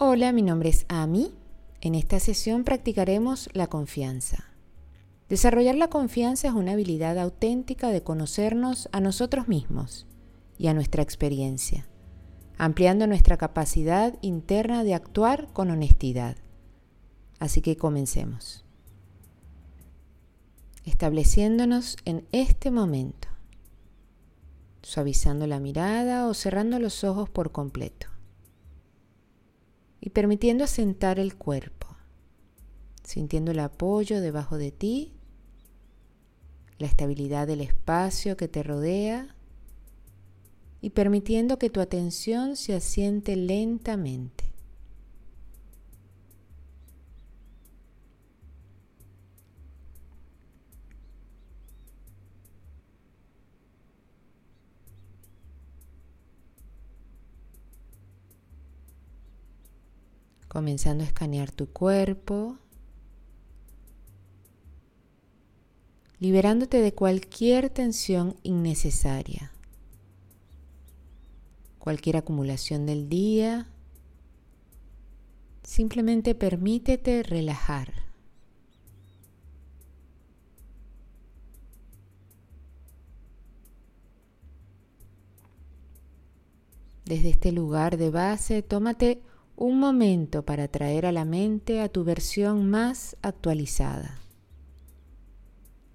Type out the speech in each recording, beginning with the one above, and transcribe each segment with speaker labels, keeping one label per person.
Speaker 1: Hola, mi nombre es Ami. En esta sesión practicaremos la confianza. Desarrollar la confianza es una habilidad auténtica de conocernos a nosotros mismos y a nuestra experiencia, ampliando nuestra capacidad interna de actuar con honestidad. Así que comencemos. Estableciéndonos en este momento, suavizando la mirada o cerrando los ojos por completo y permitiendo asentar el cuerpo, sintiendo el apoyo debajo de ti, la estabilidad del espacio que te rodea y permitiendo que tu atención se asiente lentamente. Comenzando a escanear tu cuerpo, liberándote de cualquier tensión innecesaria, cualquier acumulación del día. Simplemente permítete relajar. Desde este lugar de base, tómate un momento para traer a la mente a tu versión más actualizada,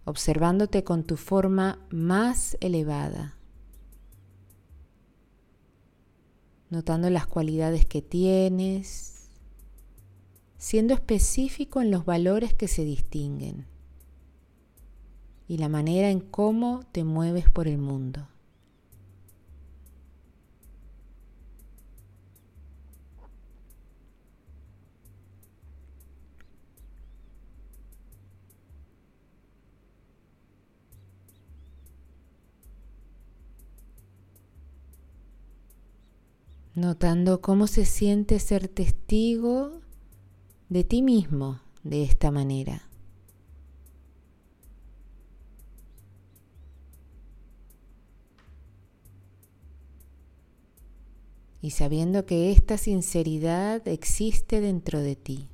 Speaker 1: observándote con tu forma más elevada, notando las cualidades que tienes, siendo específico en los valores que se distinguen y la manera en cómo te mueves por el mundo. Notando cómo se siente ser testigo de ti mismo de esta manera. Y sabiendo que esta sinceridad existe dentro de ti.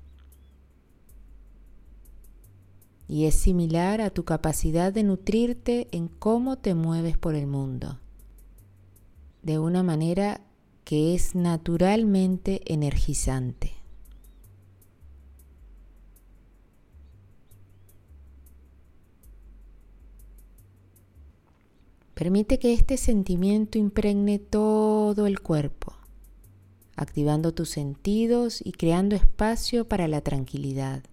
Speaker 1: Y es similar a tu capacidad de nutrirte en cómo te mueves por el mundo. De una manera que es naturalmente energizante. Permite que este sentimiento impregne todo el cuerpo, activando tus sentidos y creando espacio para la tranquilidad.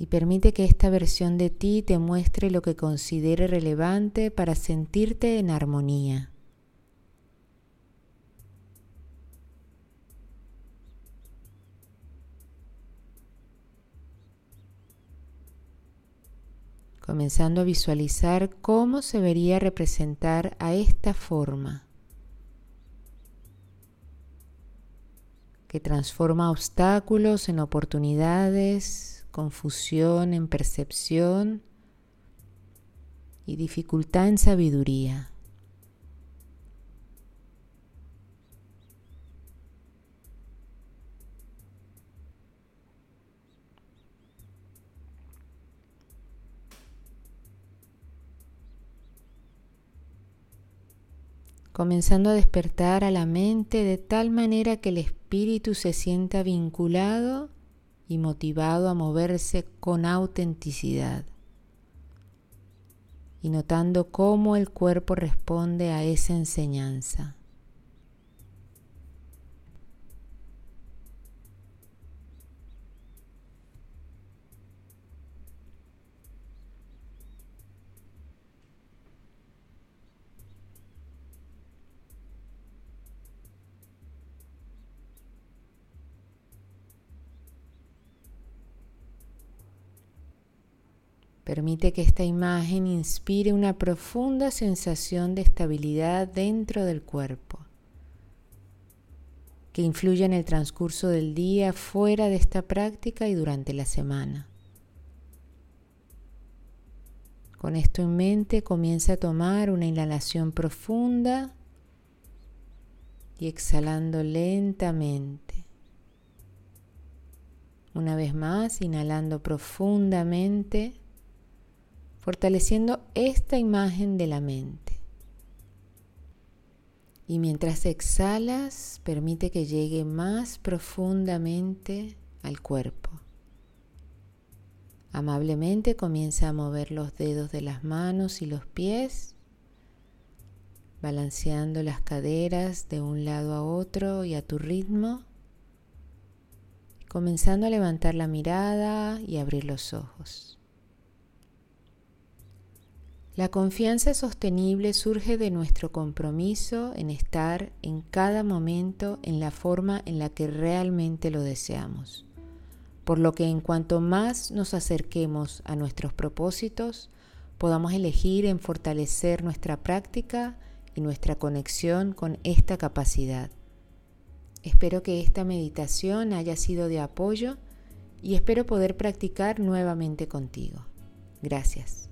Speaker 1: Y permite que esta versión de ti te muestre lo que considere relevante para sentirte en armonía. comenzando a visualizar cómo se vería representar a esta forma que transforma obstáculos en oportunidades, confusión en percepción y dificultad en sabiduría. comenzando a despertar a la mente de tal manera que el espíritu se sienta vinculado y motivado a moverse con autenticidad y notando cómo el cuerpo responde a esa enseñanza. Permite que esta imagen inspire una profunda sensación de estabilidad dentro del cuerpo, que influya en el transcurso del día fuera de esta práctica y durante la semana. Con esto en mente comienza a tomar una inhalación profunda y exhalando lentamente. Una vez más, inhalando profundamente fortaleciendo esta imagen de la mente. Y mientras exhalas, permite que llegue más profundamente al cuerpo. Amablemente comienza a mover los dedos de las manos y los pies, balanceando las caderas de un lado a otro y a tu ritmo, comenzando a levantar la mirada y abrir los ojos. La confianza sostenible surge de nuestro compromiso en estar en cada momento en la forma en la que realmente lo deseamos. Por lo que en cuanto más nos acerquemos a nuestros propósitos, podamos elegir en fortalecer nuestra práctica y nuestra conexión con esta capacidad. Espero que esta meditación haya sido de apoyo y espero poder practicar nuevamente contigo. Gracias.